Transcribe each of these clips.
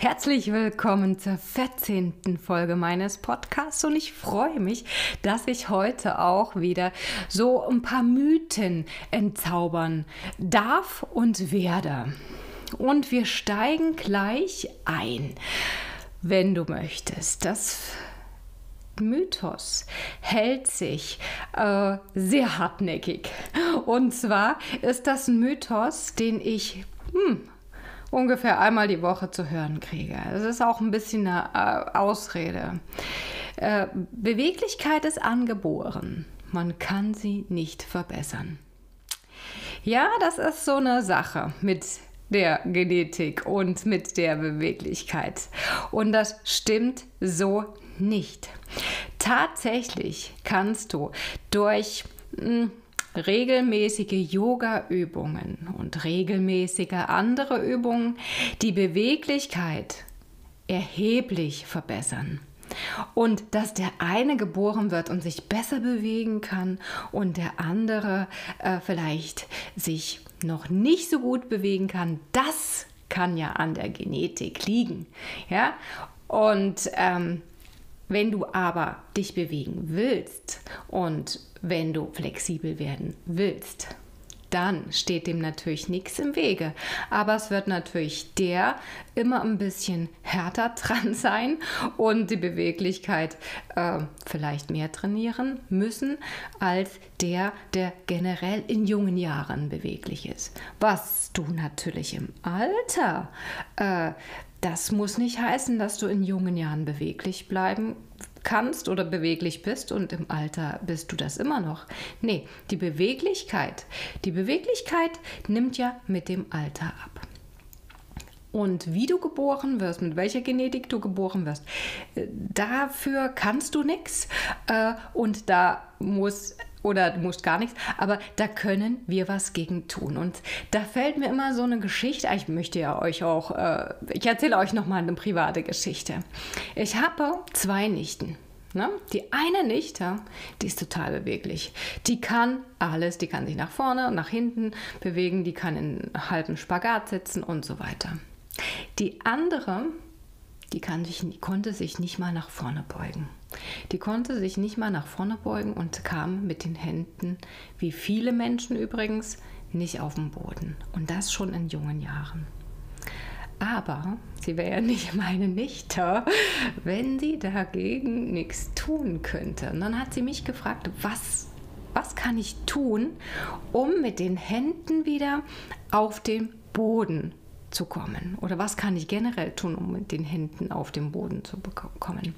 Herzlich willkommen zur 14. Folge meines Podcasts und ich freue mich, dass ich heute auch wieder so ein paar Mythen entzaubern darf und werde. Und wir steigen gleich ein, wenn du möchtest. Das Mythos hält sich äh, sehr hartnäckig. Und zwar ist das ein Mythos, den ich hm, ungefähr einmal die Woche zu hören kriege. Es ist auch ein bisschen eine äh, Ausrede. Äh, Beweglichkeit ist angeboren. Man kann sie nicht verbessern. Ja, das ist so eine Sache mit der Genetik und mit der Beweglichkeit. Und das stimmt so nicht. Tatsächlich kannst du durch hm, regelmäßige Yoga-Übungen und regelmäßige andere Übungen die Beweglichkeit erheblich verbessern. Und dass der eine geboren wird und sich besser bewegen kann und der andere äh, vielleicht sich noch nicht so gut bewegen kann, das kann ja an der Genetik liegen. Ja? Und ähm, wenn du aber dich bewegen willst und wenn du flexibel werden willst, dann steht dem natürlich nichts im Wege. Aber es wird natürlich der immer ein bisschen härter dran sein und die Beweglichkeit äh, vielleicht mehr trainieren müssen als der, der generell in jungen Jahren beweglich ist. Was du natürlich im Alter äh, das muss nicht heißen, dass du in jungen Jahren beweglich bleiben kannst oder beweglich bist und im Alter bist du das immer noch. Nee, die Beweglichkeit, die Beweglichkeit nimmt ja mit dem Alter ab. Und wie du geboren wirst, mit welcher Genetik du geboren wirst, äh, dafür kannst du nichts. Äh, und da muss oder du musst gar nichts, aber da können wir was gegen tun. Und da fällt mir immer so eine Geschichte, ich möchte ja euch auch, äh, ich erzähle euch nochmal eine private Geschichte. Ich habe zwei Nichten. Ne? Die eine Nichte, die ist total beweglich. Die kann alles, die kann sich nach vorne und nach hinten bewegen, die kann in halben Spagat sitzen und so weiter. Die andere, die, kann sich, die konnte sich nicht mal nach vorne beugen. Die konnte sich nicht mal nach vorne beugen und kam mit den Händen, wie viele Menschen übrigens, nicht auf den Boden. Und das schon in jungen Jahren. Aber sie wäre ja nicht meine Nichte, wenn sie dagegen nichts tun könnte. Und dann hat sie mich gefragt, was, was kann ich tun, um mit den Händen wieder auf den Boden zu kommen? Oder was kann ich generell tun, um mit den Händen auf den Boden zu kommen?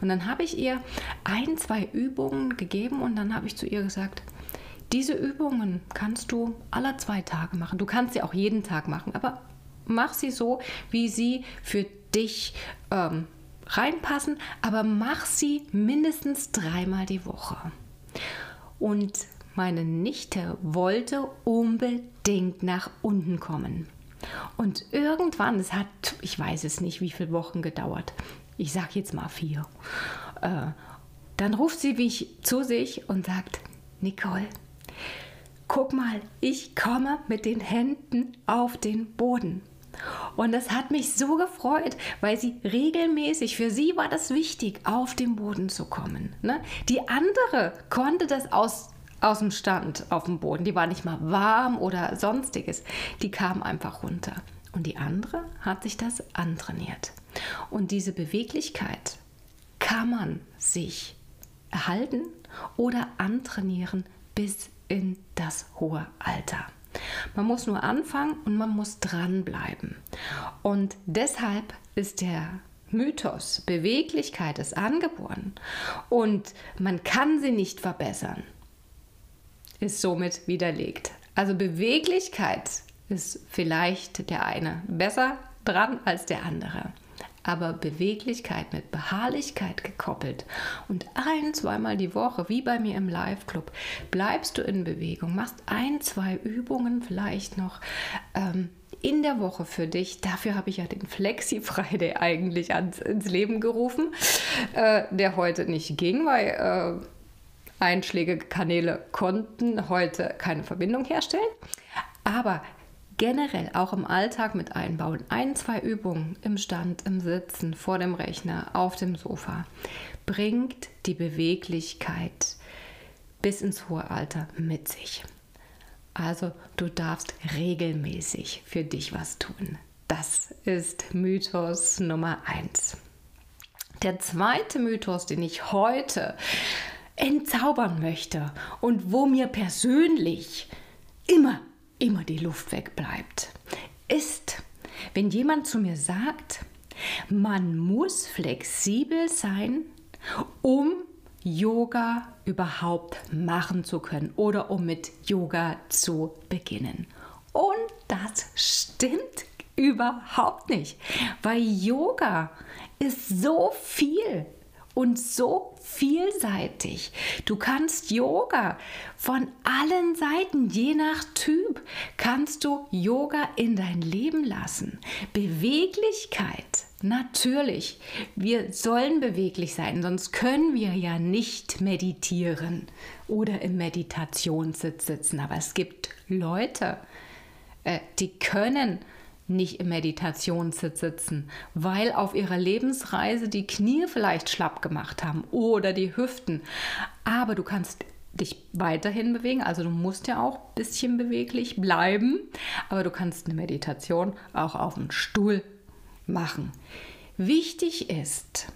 Und dann habe ich ihr ein, zwei Übungen gegeben und dann habe ich zu ihr gesagt, diese Übungen kannst du alle zwei Tage machen. Du kannst sie auch jeden Tag machen, aber mach sie so, wie sie für dich ähm, reinpassen, aber mach sie mindestens dreimal die Woche. Und meine Nichte wollte unbedingt nach unten kommen. Und irgendwann, es hat, ich weiß es nicht, wie viele Wochen gedauert, ich sage jetzt mal vier, äh, dann ruft sie mich zu sich und sagt, Nicole, guck mal, ich komme mit den Händen auf den Boden. Und das hat mich so gefreut, weil sie regelmäßig, für sie war das wichtig, auf den Boden zu kommen. Ne? Die andere konnte das aus aus dem Stand auf dem Boden. Die war nicht mal warm oder sonstiges. Die kam einfach runter. Und die andere hat sich das antrainiert. Und diese Beweglichkeit kann man sich erhalten oder antrainieren bis in das hohe Alter. Man muss nur anfangen und man muss dranbleiben. Und deshalb ist der Mythos, Beweglichkeit ist angeboren und man kann sie nicht verbessern ist somit widerlegt. Also Beweglichkeit ist vielleicht der eine besser dran als der andere. Aber Beweglichkeit mit Beharrlichkeit gekoppelt und ein, zweimal die Woche, wie bei mir im Live-Club, bleibst du in Bewegung, machst ein, zwei Übungen vielleicht noch ähm, in der Woche für dich. Dafür habe ich ja den Flexi Friday eigentlich ans, ins Leben gerufen, äh, der heute nicht ging, weil äh, einschlägige Kanäle konnten heute keine Verbindung herstellen. Aber generell auch im Alltag mit einbauen. Ein, zwei Übungen im Stand, im Sitzen, vor dem Rechner, auf dem Sofa bringt die Beweglichkeit bis ins hohe Alter mit sich. Also du darfst regelmäßig für dich was tun. Das ist Mythos Nummer eins. Der zweite Mythos, den ich heute entzaubern möchte und wo mir persönlich immer, immer die Luft wegbleibt, ist, wenn jemand zu mir sagt, man muss flexibel sein, um Yoga überhaupt machen zu können oder um mit Yoga zu beginnen. Und das stimmt überhaupt nicht, weil Yoga ist so viel und so vielseitig. Du kannst Yoga von allen Seiten, je nach Typ, kannst du Yoga in dein Leben lassen. Beweglichkeit, natürlich. Wir sollen beweglich sein, sonst können wir ja nicht meditieren oder im Meditationssitz sitzen. Aber es gibt Leute, äh, die können nicht im Meditationssitz sitzen, weil auf ihrer Lebensreise die Knie vielleicht schlapp gemacht haben oder die Hüften. Aber du kannst dich weiterhin bewegen, also du musst ja auch ein bisschen beweglich bleiben, aber du kannst eine Meditation auch auf dem Stuhl machen. Wichtig ist,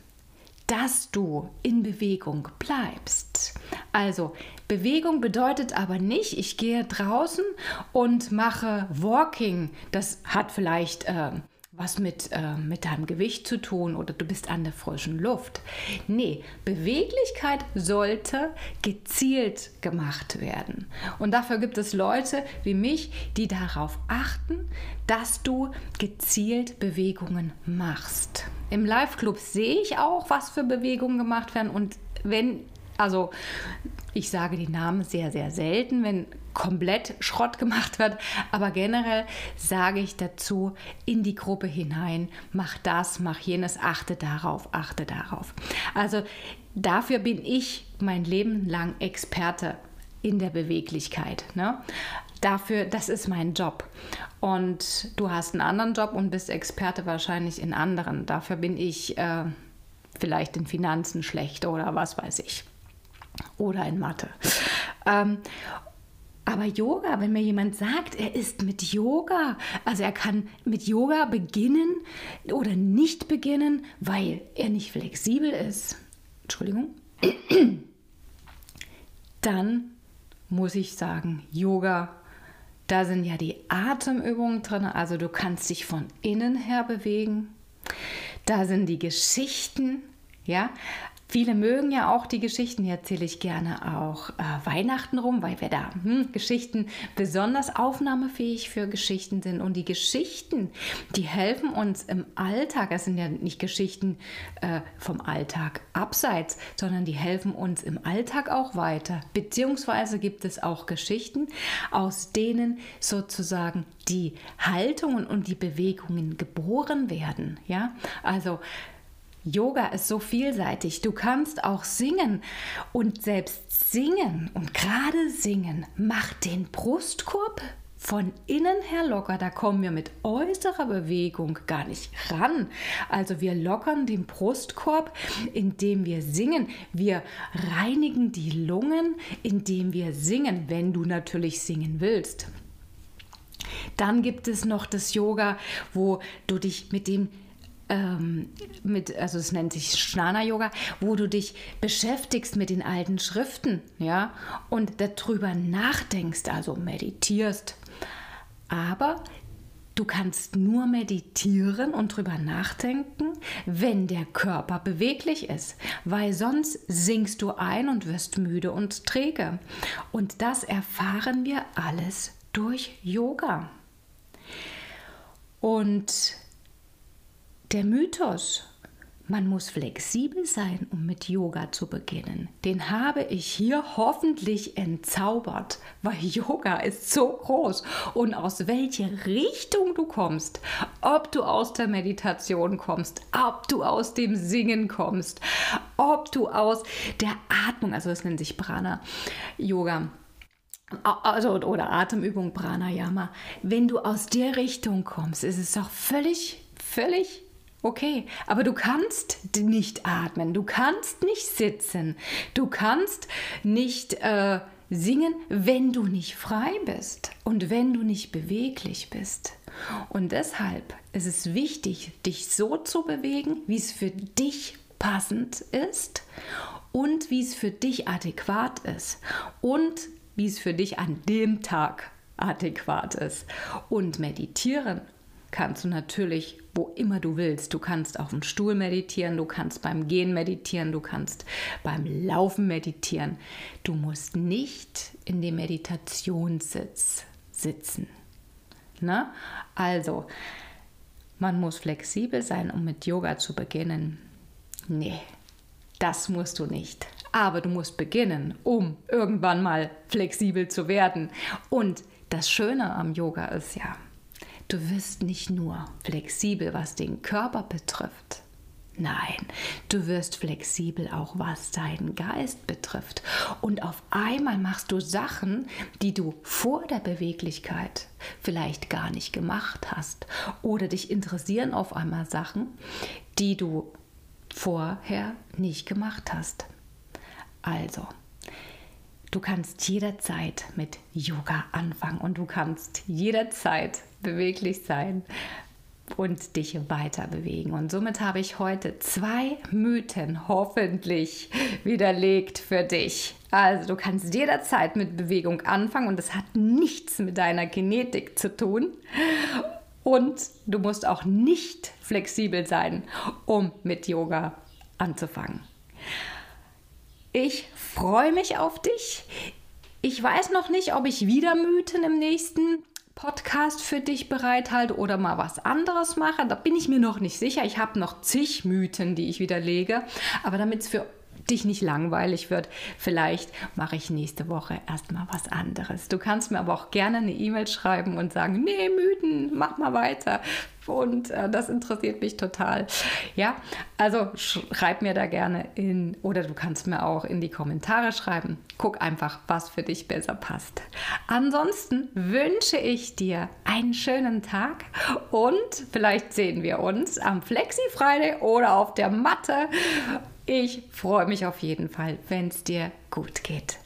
dass du in Bewegung bleibst. Also Bewegung bedeutet aber nicht, ich gehe draußen und mache Walking. Das hat vielleicht äh, was mit, äh, mit deinem Gewicht zu tun oder du bist an der frischen Luft. Nee, Beweglichkeit sollte gezielt gemacht werden. Und dafür gibt es Leute wie mich, die darauf achten, dass du gezielt Bewegungen machst. Im Live-Club sehe ich auch, was für Bewegungen gemacht werden. Und wenn also ich sage die Namen sehr, sehr selten, wenn komplett Schrott gemacht wird. Aber generell sage ich dazu in die Gruppe hinein, mach das, mach jenes, achte darauf, achte darauf. Also dafür bin ich mein Leben lang Experte in der Beweglichkeit. Ne? Dafür, das ist mein Job. Und du hast einen anderen Job und bist Experte wahrscheinlich in anderen. Dafür bin ich äh, vielleicht in Finanzen schlecht oder was weiß ich oder in Mathe. Ähm, aber Yoga, wenn mir jemand sagt, er ist mit Yoga, also er kann mit Yoga beginnen oder nicht beginnen, weil er nicht flexibel ist, Entschuldigung, dann muss ich sagen, Yoga, da sind ja die Atemübungen drin, also du kannst dich von innen her bewegen. Da sind die Geschichten, ja, Viele mögen ja auch die Geschichten, die erzähle ich gerne auch äh, Weihnachten rum, weil wir da hm, Geschichten besonders aufnahmefähig für Geschichten sind. Und die Geschichten, die helfen uns im Alltag, das sind ja nicht Geschichten äh, vom Alltag abseits, sondern die helfen uns im Alltag auch weiter. Beziehungsweise gibt es auch Geschichten, aus denen sozusagen die Haltungen und die Bewegungen geboren werden. Ja, also Yoga ist so vielseitig. Du kannst auch singen und selbst singen und gerade singen macht den Brustkorb von innen her locker. Da kommen wir mit äußerer Bewegung gar nicht ran. Also wir lockern den Brustkorb, indem wir singen. Wir reinigen die Lungen, indem wir singen, wenn du natürlich singen willst. Dann gibt es noch das Yoga, wo du dich mit dem ähm, mit, also es nennt sich Schnana Yoga, wo du dich beschäftigst mit den alten Schriften, ja, und darüber nachdenkst, also meditierst. Aber du kannst nur meditieren und drüber nachdenken, wenn der Körper beweglich ist, weil sonst sinkst du ein und wirst müde und träge. Und das erfahren wir alles durch Yoga. Und der Mythos, man muss flexibel sein, um mit Yoga zu beginnen, den habe ich hier hoffentlich entzaubert, weil Yoga ist so groß. Und aus welcher Richtung du kommst, ob du aus der Meditation kommst, ob du aus dem Singen kommst, ob du aus der Atmung, also das nennt sich Prana Yoga, also, oder Atemübung Pranayama, wenn du aus der Richtung kommst, ist es doch völlig, völlig okay. Aber du kannst nicht atmen, du kannst nicht sitzen, du kannst nicht äh, singen, wenn du nicht frei bist und wenn du nicht beweglich bist. Und deshalb ist es wichtig, dich so zu bewegen, wie es für dich passend ist und wie es für dich adäquat ist und wie es für dich an dem Tag adäquat ist. Und meditieren kannst du natürlich wo immer du willst. Du kannst auf dem Stuhl meditieren, du kannst beim Gehen meditieren, du kannst beim Laufen meditieren. Du musst nicht in dem Meditationssitz sitzen. Na? Also, man muss flexibel sein, um mit Yoga zu beginnen. Nee, das musst du nicht. Aber du musst beginnen, um irgendwann mal flexibel zu werden. Und das Schöne am Yoga ist ja, du wirst nicht nur flexibel, was den Körper betrifft. Nein, du wirst flexibel auch was deinen Geist betrifft. Und auf einmal machst du Sachen, die du vor der Beweglichkeit vielleicht gar nicht gemacht hast. Oder dich interessieren auf einmal Sachen, die du vorher nicht gemacht hast. Also, du kannst jederzeit mit Yoga anfangen und du kannst jederzeit beweglich sein und dich weiter bewegen. Und somit habe ich heute zwei Mythen hoffentlich widerlegt für dich. Also du kannst jederzeit mit Bewegung anfangen und es hat nichts mit deiner Genetik zu tun. Und du musst auch nicht flexibel sein, um mit Yoga anzufangen. Ich freue mich auf dich. Ich weiß noch nicht, ob ich wieder Mythen im nächsten Podcast für dich bereithalte oder mal was anderes mache. Da bin ich mir noch nicht sicher. Ich habe noch zig Mythen, die ich widerlege. Aber damit es für dich nicht langweilig wird, vielleicht mache ich nächste Woche erstmal was anderes. Du kannst mir aber auch gerne eine E-Mail schreiben und sagen, nee, Mythen, mach mal weiter. Und äh, das interessiert mich total. Ja, also schreib mir da gerne in, oder du kannst mir auch in die Kommentare schreiben. Guck einfach, was für dich besser passt. Ansonsten wünsche ich dir einen schönen Tag und vielleicht sehen wir uns am Flexi Friday oder auf der Matte ich freue mich auf jeden Fall, wenn es dir gut geht.